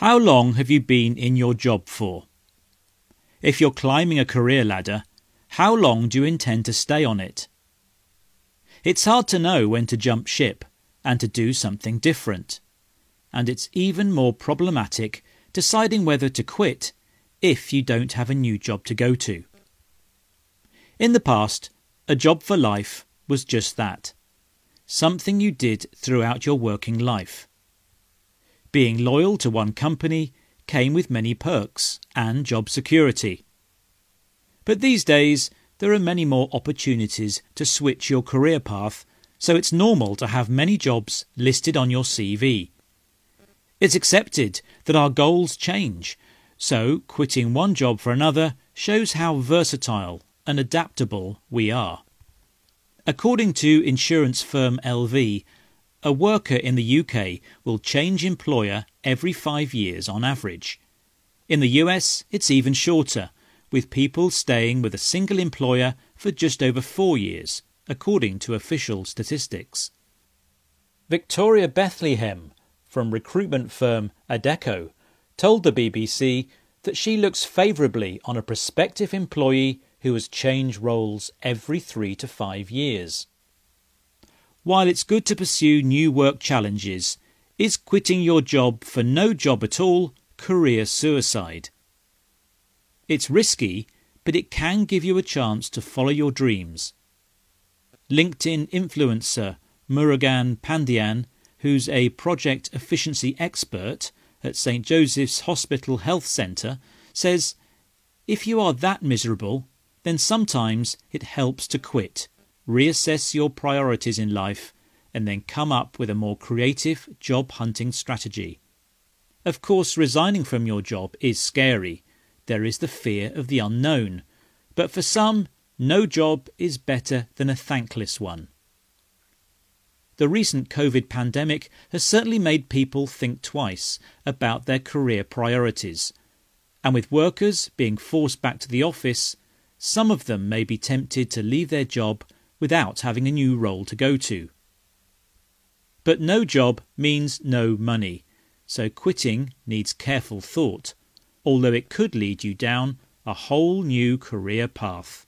How long have you been in your job for? If you're climbing a career ladder, how long do you intend to stay on it? It's hard to know when to jump ship and to do something different. And it's even more problematic deciding whether to quit if you don't have a new job to go to. In the past, a job for life was just that something you did throughout your working life. Being loyal to one company came with many perks and job security. But these days, there are many more opportunities to switch your career path, so it's normal to have many jobs listed on your CV. It's accepted that our goals change, so quitting one job for another shows how versatile and adaptable we are. According to insurance firm LV, a worker in the UK will change employer every five years on average. In the US, it's even shorter, with people staying with a single employer for just over four years, according to official statistics. Victoria Bethlehem from recruitment firm Adecco told the BBC that she looks favourably on a prospective employee who has changed roles every three to five years. While it's good to pursue new work challenges, is quitting your job for no job at all career suicide? It's risky, but it can give you a chance to follow your dreams. LinkedIn influencer Murugan Pandian, who's a project efficiency expert at St. Joseph's Hospital Health Centre, says if you are that miserable, then sometimes it helps to quit, reassess your priorities in life, and then come up with a more creative job hunting strategy. Of course, resigning from your job is scary, there is the fear of the unknown. But for some, no job is better than a thankless one. The recent COVID pandemic has certainly made people think twice about their career priorities. And with workers being forced back to the office, some of them may be tempted to leave their job without having a new role to go to. But no job means no money, so quitting needs careful thought although it could lead you down a whole new career path.